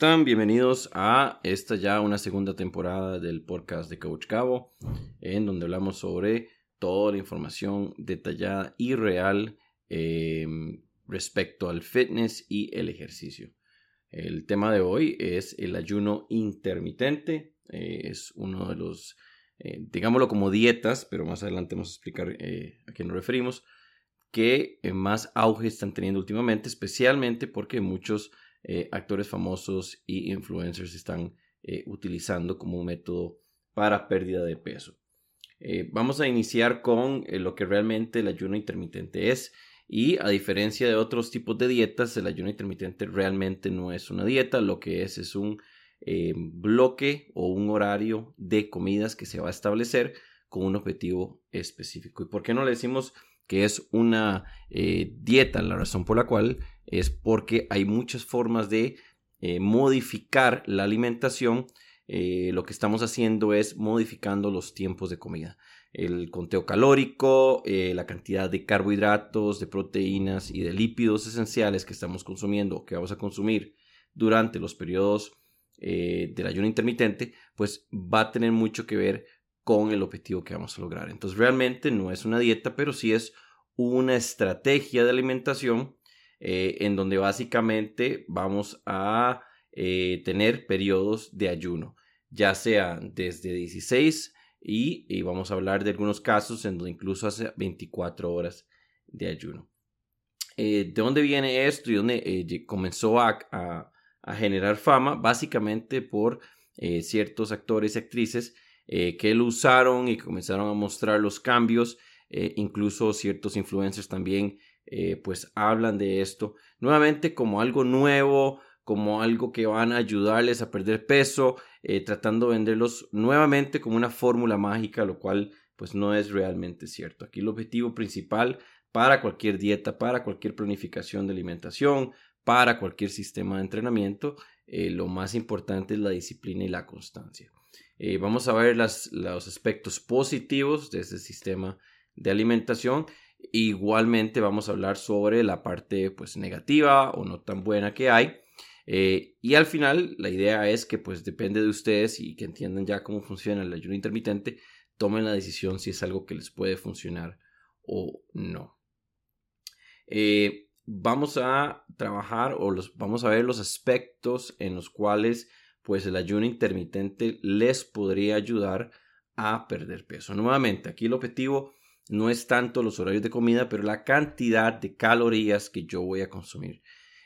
están? Bienvenidos a esta ya una segunda temporada del podcast de Coach Cabo, en donde hablamos sobre toda la información detallada y real em, respecto al fitness y el ejercicio. El tema de hoy es el ayuno intermitente. Eh, es uno de los, eh, digámoslo como dietas, pero más adelante vamos a explicar eh, a qué nos referimos, que más auge están teniendo últimamente, especialmente porque muchos eh, actores famosos y influencers están eh, utilizando como un método para pérdida de peso. Eh, vamos a iniciar con lo que realmente el ayuno intermitente es. Y a diferencia de otros tipos de dietas, el ayuno intermitente realmente no es una dieta, lo que es es un bloque o un horario de comidas que se va a establecer con un objetivo específico. ¿Y por qué no le decimos que es una dieta? La razón por la cual es porque hay muchas formas de eh, modificar la alimentación. Eh, lo que estamos haciendo es modificando los tiempos de comida. El conteo calórico, eh, la cantidad de carbohidratos, de proteínas y de lípidos esenciales que estamos consumiendo o que vamos a consumir durante los periodos del ayuno intermitente, pues va a tener mucho que ver con el objetivo que vamos a lograr. Entonces realmente no es una dieta, pero sí es una estrategia de alimentación eh, en donde básicamente vamos a eh, tener periodos de ayuno, ya sea desde 16 y, vamos a hablar de algunos casos en donde incluso hace 24 horas de ayuno. Eh, ¿De dónde viene esto y dónde comenzó a, generar fama? Básicamente por ciertos actores y actrices que lo usaron y comenzaron a mostrar los cambios, incluso ciertos influencers también eh, pues hablan de esto nuevamente como algo nuevo, como algo que van a ayudarles a perder peso, eh, tratando de venderlos nuevamente como una fórmula mágica, lo cual pues no es realmente cierto. Aquí el objetivo principal para cualquier dieta, para cualquier planificación de alimentación, para cualquier sistema de entrenamiento, eh, lo más importante es la disciplina y la constancia. Vamos a ver los aspectos positivos de este sistema de alimentación Igualmente vamos a hablar sobre la parte pues negativa o no tan buena que hay. Eh, y al final la idea es que pues depende de ustedes y que entiendan ya cómo funciona el ayuno intermitente, tomen la decisión si es algo que les puede funcionar o no. Eh, vamos a trabajar o los, vamos a ver los aspectos en los cuales pues el ayuno intermitente les podría ayudar a perder peso. Nuevamente, aquí el objetivo no es tanto los horarios de comida, pero la cantidad de calorías que yo voy a consumir.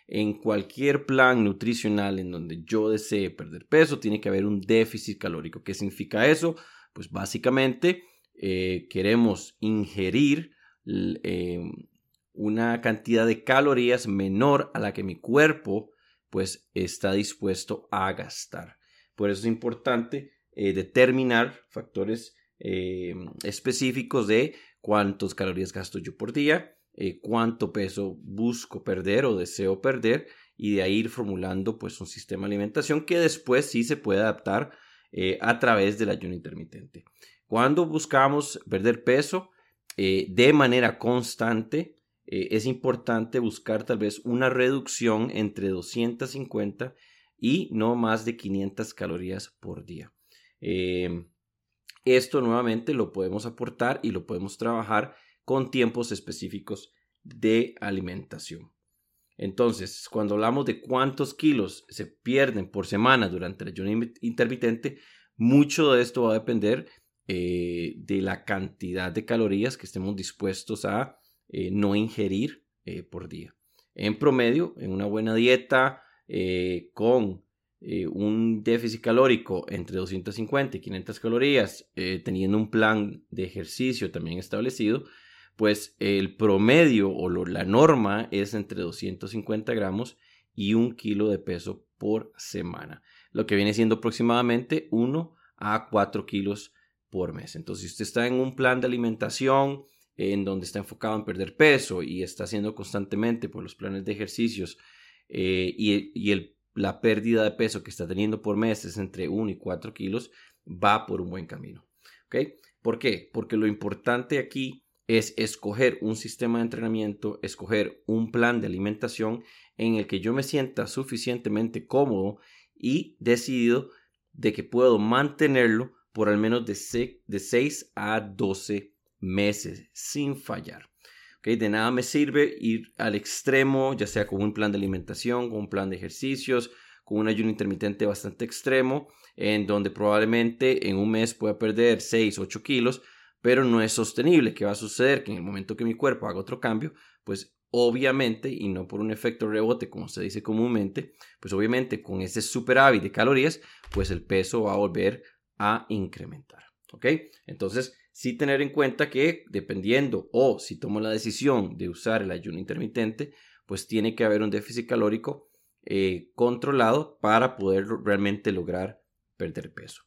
En cualquier plan nutricional en donde yo desee perder peso, tiene que haber un déficit calórico. ¿Qué significa eso? Pues básicamente eh, queremos ingerir eh, una cantidad de calorías menor a la que mi cuerpo pues está dispuesto a gastar. Por eso es importante eh, determinar factores específicos de cuántas calorías gasto yo por día, eh, cuánto peso busco perder o deseo perder y de ahí ir formulando pues un sistema de alimentación que después sí se puede adaptar eh, a través del ayuno intermitente. Cuando buscamos perder peso eh, de manera constante, es importante buscar tal vez una reducción entre 250 y no más de 500 calorías por día. Esto nuevamente lo podemos aportar y lo podemos trabajar con tiempos específicos de alimentación. Entonces, cuando hablamos de cuántos kilos se pierden por semana durante el ayuno intermitente, mucho de esto va a depender eh, de la cantidad de calorías que estemos dispuestos a eh, no ingerir eh, por día. En promedio, en una buena dieta con eh, un déficit calórico entre 250 y 500 calorías, teniendo un plan de ejercicio también establecido, pues el promedio o la norma es entre 250 gramos y un kilo de peso por semana, lo que viene siendo aproximadamente 1 a 4 kilos por mes. Entonces, si usted está en un plan de alimentación en donde está enfocado en perder peso y está haciendo constantemente por los planes de ejercicios eh, y, y el la pérdida de peso que está teniendo por mes es entre 1 y 4 kilos, va por un buen camino. ¿Ok? ¿Por qué? Porque lo importante aquí es escoger un sistema de entrenamiento, escoger un plan de alimentación en el que yo me sienta suficientemente cómodo y decidido de que puedo mantenerlo por al menos de, de 6 a 12 meses sin fallar. ¿Okay? De nada me sirve ir al extremo, ya sea con un plan de alimentación, con un plan de ejercicios, con un ayuno intermitente bastante extremo, en donde probablemente en un mes pueda perder 6, 8 kilos, pero no es sostenible. ¿Qué va a suceder? Que en el momento que mi cuerpo haga otro cambio, pues obviamente, y no por un efecto rebote como se dice comúnmente, pues obviamente con ese superávit de calorías, pues el peso va a volver a incrementar. ¿Ok? Entonces, sí tener en cuenta que dependiendo o si tomo la decisión de usar el ayuno intermitente, pues tiene que haber un déficit calórico eh, controlado para poder realmente lograr perder peso.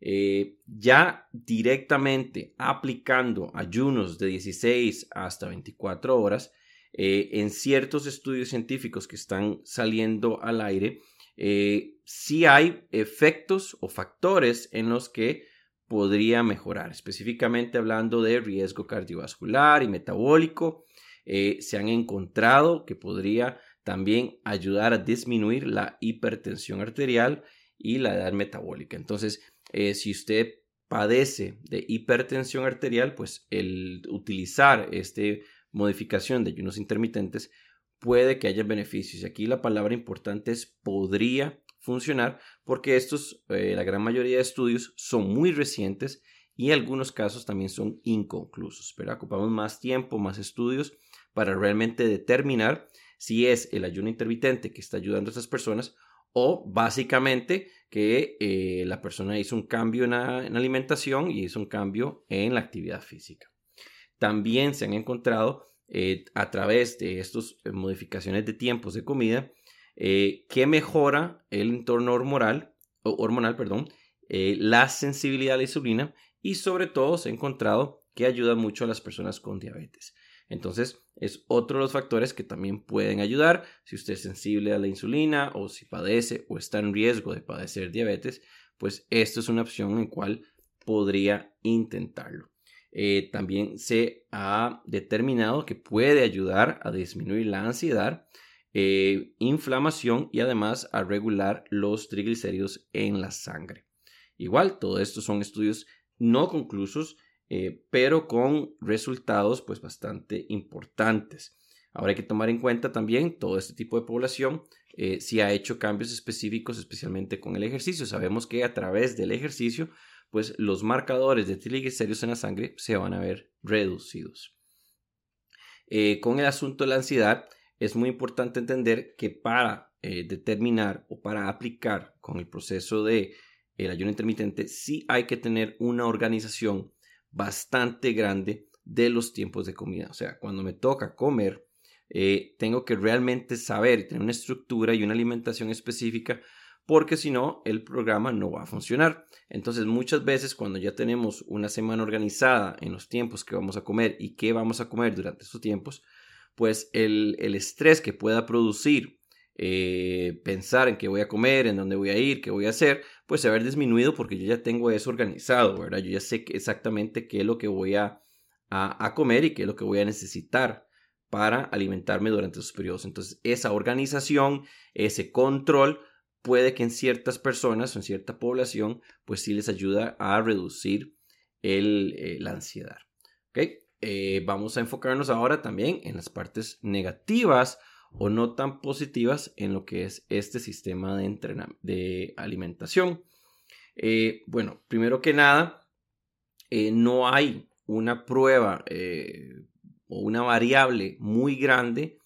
Eh, ya directamente aplicando ayunos de 16 hasta 24 horas, eh, en ciertos estudios científicos que están saliendo al aire, eh, sí hay efectos o factores en los que podría mejorar, específicamente hablando de riesgo cardiovascular y metabólico. se han encontrado que podría también ayudar a disminuir la hipertensión arterial y la edad metabólica. Entonces, eh, si usted padece de hipertensión arterial, pues el utilizar esta modificación de ayunos intermitentes puede que haya beneficios. Y aquí la palabra importante es podría funcionar porque estos, eh, la gran mayoría de estudios son muy recientes y algunos casos también son inconclusos. Pero ocupamos más tiempo, más estudios para realmente determinar si es el ayuno intermitente que está ayudando a estas personas o básicamente que eh, la persona hizo un cambio en la, alimentación y hizo un cambio en la actividad física. También se han encontrado eh, a través de estas modificaciones de tiempos de comida que mejora el entorno hormonal, hormonal perdón, la sensibilidad a la insulina y sobre todo se ha encontrado que ayuda mucho a las personas con diabetes. Entonces, es otro de los factores que también pueden ayudar si usted es sensible a la insulina o si padece o está en riesgo de padecer diabetes, pues esto es una opción en cual podría intentarlo. Eh, también se ha determinado que puede ayudar a disminuir la ansiedad, eh, inflamación y además a regular los triglicéridos en la sangre. Igual, todo esto son estudios no conclusos eh, pero con resultados pues bastante importantes. Ahora hay que tomar en cuenta también todo este tipo de población eh, si ha hecho cambios específicos, especialmente con el ejercicio. Sabemos que a través del ejercicio, pues los marcadores de triglicéridos en la sangre se van a ver reducidos. Con el asunto de la ansiedad, es muy importante entender que para determinar o para aplicar con el proceso de el ayuno intermitente, sí hay que tener una organización bastante grande de los tiempos de comida. O sea, cuando me toca comer, eh, tengo que realmente saber tener una estructura y una alimentación específica porque si no, el programa no va a funcionar. Entonces, muchas veces cuando ya tenemos una semana organizada en los tiempos que vamos a comer y qué vamos a comer durante esos tiempos, pues el, el estrés que pueda producir eh, pensar en qué voy a comer, en dónde voy a ir, qué voy a hacer, pues se va a ver disminuido porque yo ya tengo eso organizado, ¿verdad? Yo ya sé exactamente qué es lo que voy a, a, comer y qué es lo que voy a necesitar para alimentarme durante esos periodos. Entonces, esa organización, ese control, puede que en ciertas personas o en cierta población, pues sí les ayuda a reducir el, eh, la ansiedad. ¿Ok? Eh, vamos a enfocarnos ahora también en las partes negativas o no tan positivas en lo que es este sistema de, de alimentación. Eh, bueno, primero que nada, eh, no hay una prueba o una variable muy grande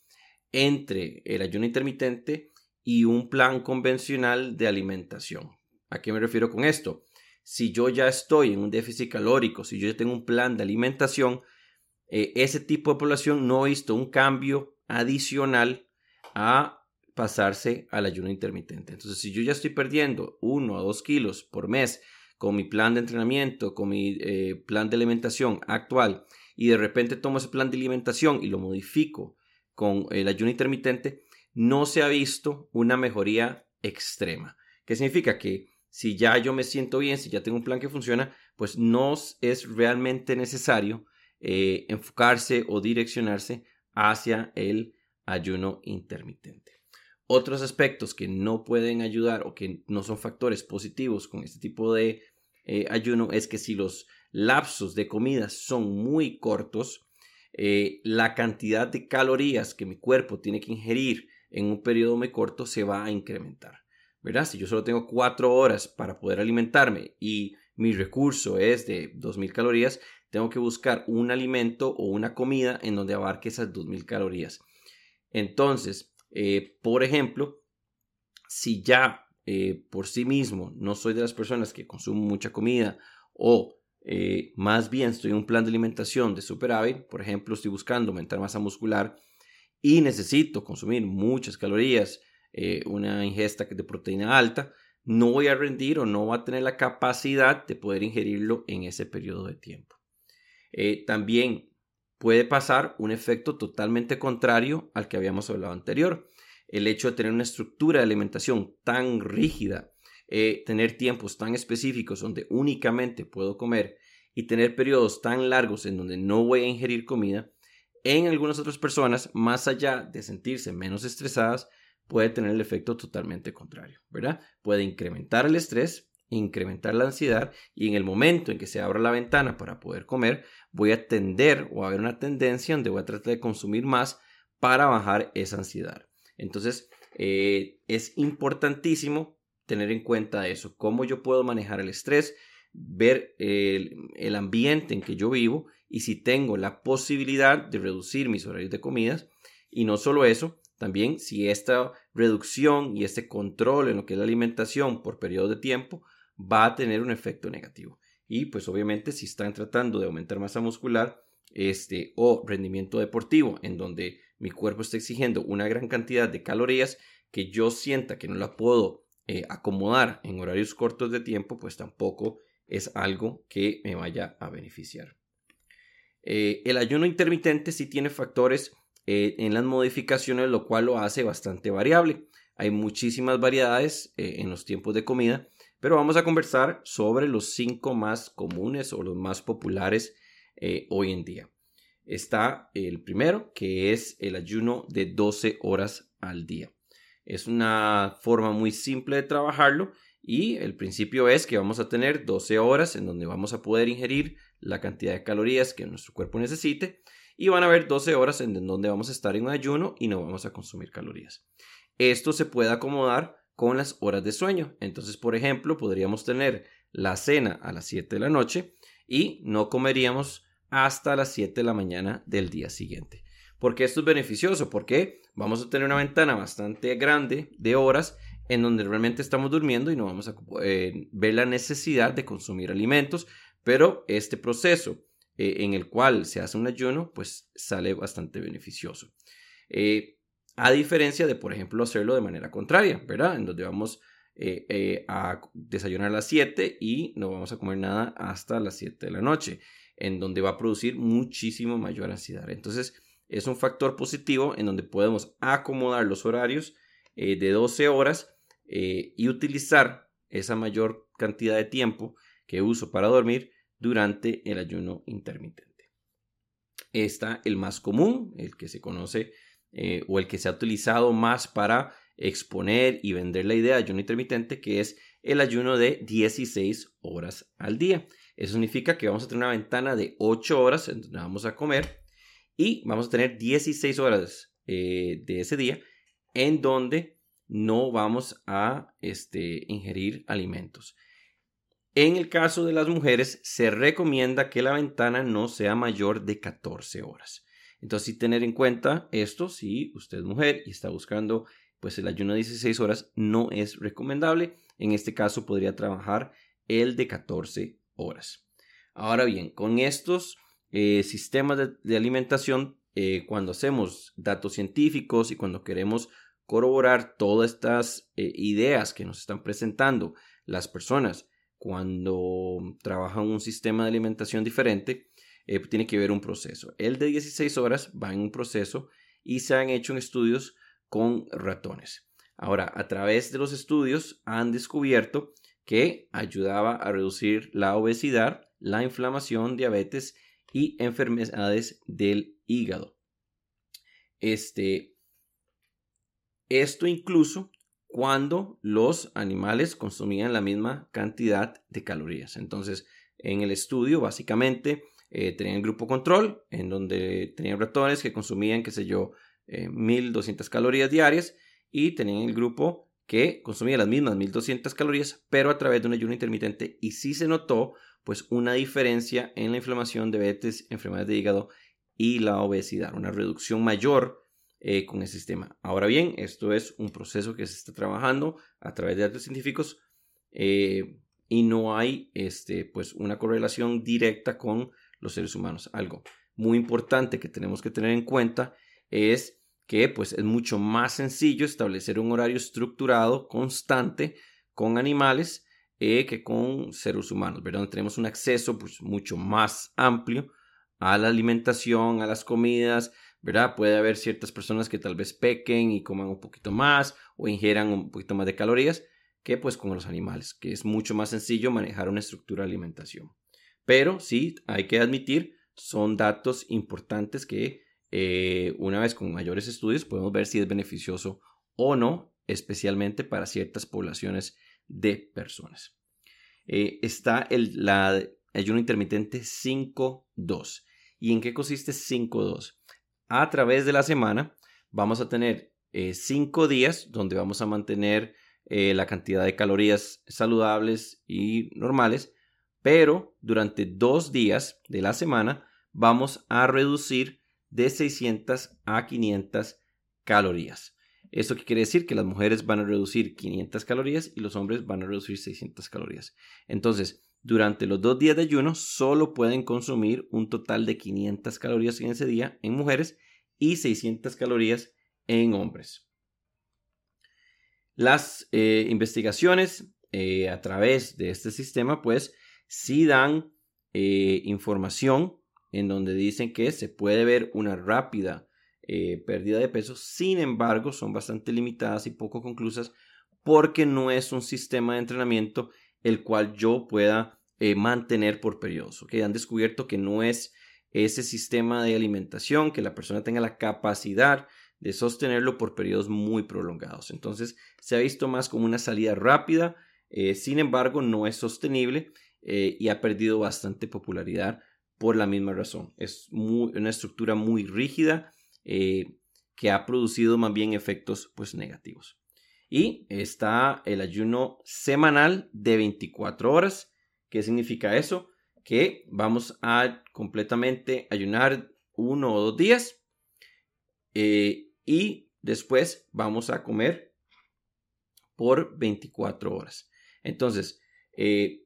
entre el ayuno intermitente y un plan convencional de alimentación. ¿A qué me refiero con esto? Si yo ya estoy en un déficit calórico, si yo ya tengo un plan de alimentación, ese tipo de población no ha visto un cambio adicional a pasarse al ayuno intermitente. Entonces, si yo ya estoy perdiendo uno o dos kilos por mes con mi plan de entrenamiento, con mi eh, plan de alimentación actual, y de repente tomo ese plan de alimentación y lo modifico con el ayuno intermitente, no se ha visto una mejoría extrema. ¿Qué significa? Que si ya yo me siento bien, si ya tengo un plan que funciona, pues no es realmente necesario eh, enfocarse o direccionarse hacia el ayuno intermitente. Otros aspectos que no pueden ayudar o que no son factores positivos con este tipo de eh, ayuno es que si los lapsos de comida son muy cortos, eh, la cantidad de calorías que mi cuerpo tiene que ingerir en un periodo muy corto se va a incrementar. ¿Verdad? Si yo solo tengo cuatro horas para poder alimentarme y mi recurso es de 2.000 calorías, tengo que buscar un alimento o una comida en donde abarque esas 2.000 calorías. Entonces, eh, por ejemplo, si ya eh, por sí mismo no soy de las personas que consumen mucha comida o eh, más bien estoy en un plan de alimentación de superávit, por ejemplo, estoy buscando aumentar masa muscular y necesito consumir muchas calorías, una ingesta de proteína alta, no voy a rendir o no va a tener la capacidad de poder ingerirlo en ese periodo de tiempo. También puede pasar un efecto totalmente contrario al que habíamos hablado anterior. El hecho de tener una estructura de alimentación tan rígida, eh, tener tiempos tan específicos donde únicamente puedo comer y tener periodos tan largos en donde no voy a ingerir comida, en algunas otras personas, más allá de sentirse menos estresadas, puede tener el efecto totalmente contrario, ¿verdad? Puede incrementar el estrés, incrementar la ansiedad y en el momento en que se abra la ventana para poder comer, voy a tender o a haber una tendencia donde voy a tratar de consumir más para bajar esa ansiedad. Entonces, eh, es importantísimo tener en cuenta eso, cómo yo puedo manejar el estrés, ver el, el ambiente en que yo vivo y si tengo la posibilidad de reducir mis horarios de comidas. Y no solo eso, también si esta reducción y este control en lo que es la alimentación por periodo de tiempo va a tener un efecto negativo. Y pues obviamente si están tratando de aumentar masa muscular este, o rendimiento deportivo, en donde mi cuerpo está exigiendo una gran cantidad de calorías que yo sienta que no la puedo eh, acomodar en horarios cortos de tiempo, pues tampoco es algo que me vaya a beneficiar. Eh, el ayuno intermitente sí tiene factores eh, en las modificaciones, lo cual lo hace bastante variable. Hay muchísimas variedades en los tiempos de comida pero vamos a conversar sobre los cinco más comunes o los más populares eh, hoy en día. Está el primero, que es el ayuno de 12 horas al día. Es una forma muy simple de trabajarlo y el principio es que vamos a tener 12 horas en donde vamos a poder ingerir la cantidad de calorías que nuestro cuerpo necesite y van a haber 12 horas en donde vamos a estar en un ayuno y no vamos a consumir calorías. Esto se puede acomodar con las horas de sueño. Entonces, por ejemplo, podríamos tener la cena a las 7 de la noche y no comeríamos hasta las 7 de la mañana del día siguiente. Porque esto es beneficioso? Porque vamos a tener una ventana bastante grande de horas en donde realmente estamos durmiendo y no vamos a eh, ver la necesidad de consumir alimentos, pero este proceso eh, en el cual se hace un ayuno, pues sale bastante beneficioso. Eh, a diferencia de, por ejemplo, hacerlo de manera contraria, ¿verdad? En donde vamos eh, eh, a desayunar a las 7 y no vamos a comer nada hasta las 7 de la noche, en donde va a producir muchísimo mayor ansiedad. Entonces, es un factor positivo en donde podemos acomodar los horarios eh, de 12 horas y utilizar esa mayor cantidad de tiempo que uso para dormir durante el ayuno intermitente. Está el más común, el que se conoce eh, o el que se ha utilizado más para exponer y vender la idea de ayuno intermitente, que es el ayuno de 16 horas al día. Eso significa que vamos a tener una ventana de 8 horas en donde vamos a comer y vamos a tener 16 horas eh, de ese día en donde no vamos a este, ingerir alimentos. En el caso de las mujeres, se recomienda que la ventana no sea mayor de 14 horas. Entonces, sí tener en cuenta esto, si usted es mujer y está buscando pues el ayuno de 16 horas, no es recomendable. En este caso podría trabajar el de 14 horas. Ahora bien, con estos eh, sistemas de, alimentación, eh, cuando hacemos datos científicos y cuando queremos corroborar todas estas eh, ideas que nos están presentando las personas cuando trabajan un sistema de alimentación diferente, eh, tiene que ver un proceso. El de 16 horas va en un proceso y se han hecho estudios con ratones. Ahora, a través de los estudios han descubierto que ayudaba a reducir la obesidad, la inflamación, diabetes y enfermedades del hígado. Este, Esto incluso cuando los animales consumían la misma cantidad de calorías. Entonces, en el estudio, básicamente, eh, tenían grupo control, en donde tenían ratones que consumían, qué sé yo, 1200 eh, calorías diarias, y tenían el grupo que consumía las mismas 1200 calorías, pero a través de un ayuno intermitente. Y sí se notó, pues, una diferencia en la inflamación, diabetes, enfermedades de hígado y la obesidad, una reducción mayor eh, con el sistema. Ahora bien, esto es un proceso que se está trabajando a través de datos científicos eh, y no hay este, pues, una correlación directa con los seres humanos. Algo muy importante que tenemos que tener en cuenta es que pues, es mucho más sencillo establecer un horario estructurado, constante, con animales eh, que con seres humanos, ¿verdad? Tenemos un acceso pues, mucho más amplio a la alimentación, a las comidas, ¿verdad? Puede haber ciertas personas que tal vez pequen y coman un poquito más o ingieran un poquito más de calorías que pues con los animales, que es mucho más sencillo manejar una estructura de alimentación. Pero sí, hay que admitir, son datos importantes que eh, una vez con mayores estudios podemos ver si es beneficioso o no, especialmente para ciertas poblaciones de personas. Eh, está el ayuno intermitente 5-2. ¿Y en qué consiste 5-2? a través de la semana vamos a tener eh, cinco días donde vamos a mantener eh, la cantidad de calorías saludables y normales, pero durante dos días de la semana vamos a reducir de 600 a 500 calorías. ¿Esto qué quiere decir? Que las mujeres van a reducir 500 calorías y los hombres van a reducir 600 calorías. Entonces, durante los dos días de ayuno solo pueden consumir un total de 500 calorías en ese día en mujeres y 600 calorías en hombres. Las eh, investigaciones eh, a través de este sistema pues sí dan eh, información en donde dicen que se puede ver una rápida pérdida de peso, sin embargo son bastante limitadas y poco conclusas porque no es un sistema de entrenamiento el cual yo pueda eh, mantener por periodos. ¿okay? Han descubierto que no es ese sistema de alimentación, que la persona tenga la capacidad de sostenerlo por periodos muy prolongados. Entonces se ha visto más como una salida rápida, eh, sin embargo no es sostenible eh, y ha perdido bastante popularidad por la misma razón. Es una estructura muy rígida que ha producido más bien efectos pues negativos. Y está el ayuno semanal de 24 horas. ¿Qué significa eso? Que vamos a completamente ayunar uno o dos días eh, y después vamos a comer por 24 horas. Entonces, eh,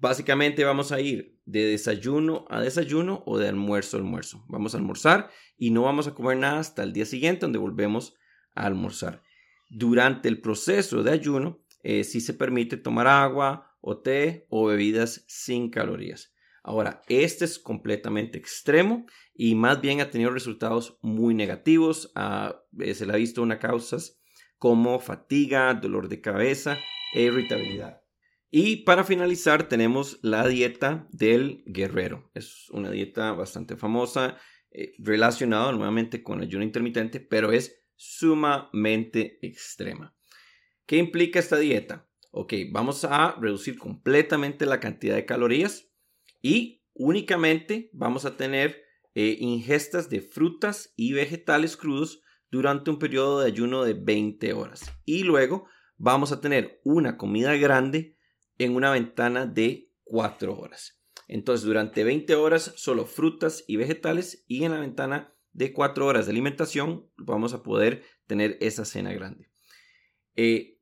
básicamente vamos a ir de desayuno a desayuno o de almuerzo a almuerzo. Vamos a almorzar y no vamos a comer nada hasta el día siguiente donde volvemos a almorzar. Durante el proceso de ayuno, eh, sí se permite tomar agua o té o bebidas sin calorías. Ahora, este es completamente extremo y más bien ha tenido resultados muy negativos. Ah, eh, se le ha visto una causas como fatiga, dolor de cabeza e irritabilidad. Y para finalizar tenemos la dieta del guerrero. Es una dieta bastante famosa, eh, relacionada nuevamente con el ayuno intermitente, pero es sumamente extrema. ¿Qué implica esta dieta? Ok, vamos a reducir completamente la cantidad de calorías y únicamente vamos a tener eh, ingestas de frutas y vegetales crudos durante un periodo de ayuno de 20 horas. Y luego vamos a tener una comida grande en una ventana de 4 horas. Entonces, durante 20 horas solo frutas y vegetales y en la ventana de cuatro horas de alimentación, vamos a poder tener esa cena grande. Eh,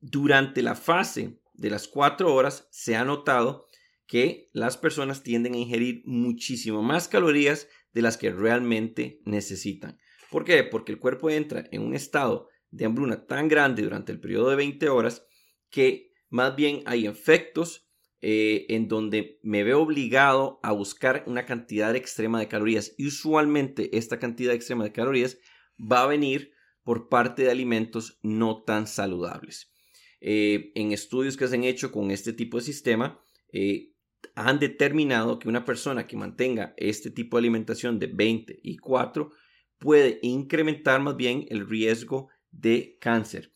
durante la fase de las cuatro horas se ha notado que las personas tienden a ingerir muchísimo más calorías de las que realmente necesitan. ¿Por qué? Porque el cuerpo entra en un estado de hambruna tan grande durante el periodo de 20 horas que más bien hay efectos eh, en donde me veo obligado a buscar una cantidad extrema de calorías. Y usualmente esta cantidad extrema de calorías va a venir por parte de alimentos no tan saludables. Eh, en estudios que se han hecho con este tipo de sistema, eh, han determinado que una persona que mantenga este tipo de alimentación de 20 y 4 puede incrementar más bien el riesgo de cáncer,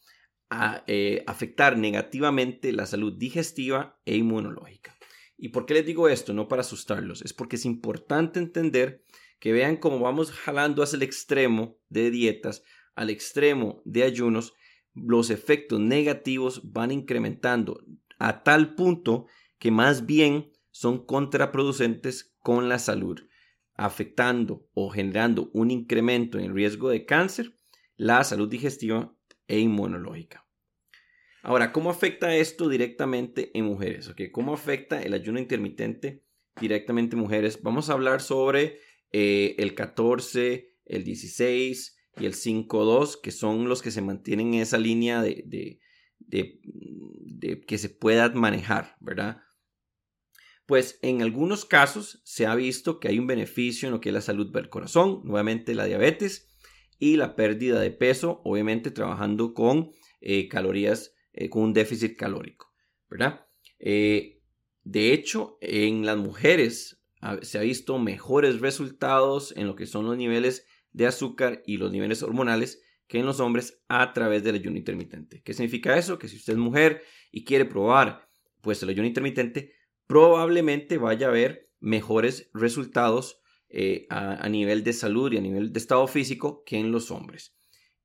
a, eh, afectar negativamente la salud digestiva e inmunológica. ¿Y por qué les digo esto? No para asustarlos, es porque es importante entender que vean cómo vamos jalando hacia el extremo de dietas, al extremo de ayunos, los efectos negativos van incrementando a tal punto que más bien son contraproducentes con la salud, afectando o generando un incremento en el riesgo de cáncer, la salud digestiva e inmunológica. Ahora, ¿cómo afecta esto directamente en mujeres? ¿Cómo afecta el ayuno intermitente directamente en mujeres? Vamos a hablar sobre eh, el 14, el 16 y el 5.2, que son los que se mantienen en esa línea de, de, que se pueda manejar, ¿verdad? Pues en algunos casos se ha visto que hay un beneficio en lo que es la salud del corazón, nuevamente la diabetes y la pérdida de peso, obviamente trabajando con eh, calorías, eh, con un déficit calórico, ¿verdad? de hecho, en las mujeres se ha visto mejores resultados en lo que son los niveles de azúcar y los niveles hormonales que en los hombres a través del ayuno intermitente. ¿Qué significa eso? Que si usted es mujer y quiere probar pues el ayuno intermitente, probablemente vaya a ver mejores resultados eh, a, nivel de salud y a nivel de estado físico que en los hombres.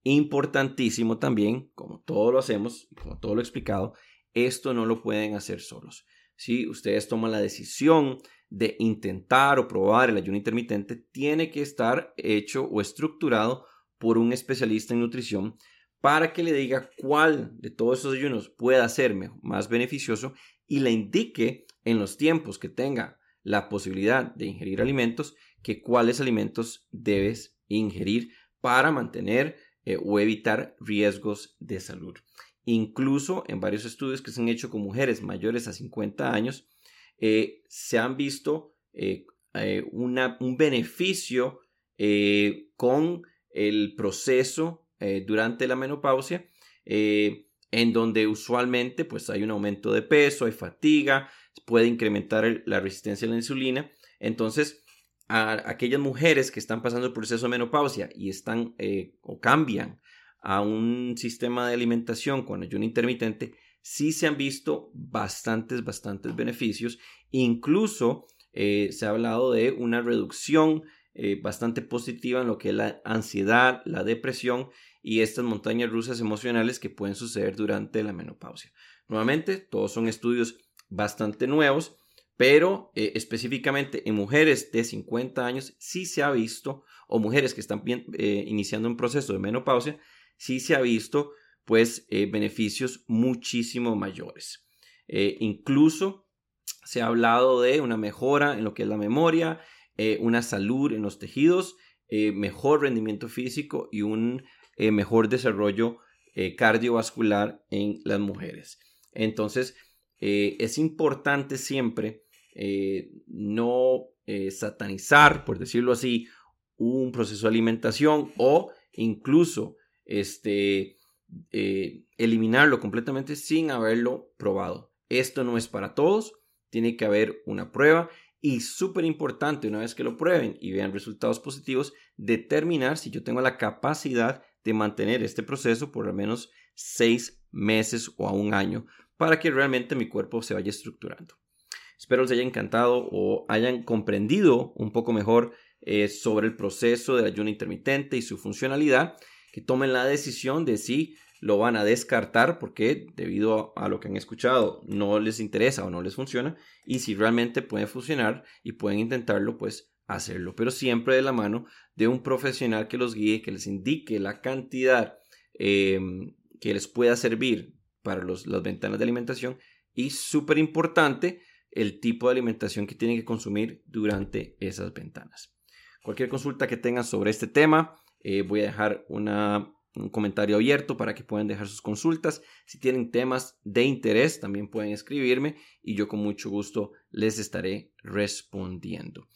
Importantísimo también, como todo lo hacemos, como todo lo he explicado, esto no lo pueden hacer solos. Si ustedes toman la decisión de intentar o probar el ayuno intermitente tiene que estar hecho o estructurado por un especialista en nutrición para que le diga cuál de todos esos ayunos pueda ser más beneficioso y le indique en los tiempos que tenga la posibilidad de ingerir alimentos que cuáles alimentos debes ingerir para mantener eh, o evitar riesgos de salud. Incluso en varios estudios que se han hecho con mujeres mayores a 50 años, eh, se han visto eh, eh, un beneficio con el proceso durante la menopausia, en donde usualmente pues hay un aumento de peso, hay fatiga, puede incrementar la resistencia a la insulina. Entonces, aquellas mujeres que están pasando el proceso de menopausia y están o cambian a un sistema de alimentación con ayuno intermitente, sí se han visto bastantes, bastantes beneficios. Incluso eh, se ha hablado de una reducción eh, bastante positiva en lo que es la ansiedad, la depresión y estas montañas rusas emocionales que pueden suceder durante la menopausia. Nuevamente, todos son estudios bastante nuevos, pero eh, específicamente en mujeres de 50 años sí se ha visto, o mujeres que están iniciando un proceso de menopausia, sí se ha visto pues eh, beneficios muchísimo mayores. Eh, incluso se ha hablado de una mejora en lo que es la memoria, eh, una salud en los tejidos, mejor rendimiento físico y un mejor desarrollo cardiovascular en las mujeres. Entonces, es importante siempre no satanizar, por decirlo así, un proceso de alimentación o incluso este, eh, eliminarlo completamente sin haberlo probado. Esto no es para todos, tiene que haber una prueba y súper importante, una vez que lo prueben y vean resultados positivos, determinar si yo tengo la capacidad de mantener este proceso por al menos seis meses o a un año para que realmente mi cuerpo se vaya estructurando. Espero les haya encantado o hayan comprendido un poco mejor eh, sobre el proceso del ayuno intermitente y su funcionalidad que tomen la decisión de si lo van a descartar porque debido a, lo que han escuchado no les interesa o no les funciona y si realmente puede funcionar y pueden intentarlo pues hacerlo pero siempre de la mano de un profesional que los guíe que les indique la cantidad em, que les pueda servir para las ventanas de alimentación y súper importante el tipo de alimentación que tienen que consumir durante esas ventanas cualquier consulta que tengan sobre este tema eh, voy a dejar un comentario abierto para que puedan dejar sus consultas. Si tienen temas de interés, también pueden escribirme y yo con mucho gusto les estaré respondiendo.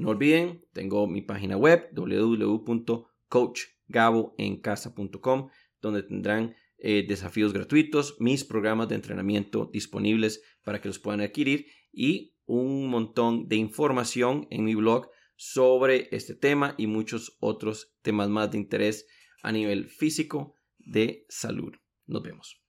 No olviden, tengo mi página web www.coachgaboencasa.com donde tendrán eh, desafíos gratuitos, mis programas de entrenamiento disponibles para que los puedan adquirir y un montón de información en mi blog sobre este tema y muchos otros temas más de interés a nivel físico de salud. Nos vemos.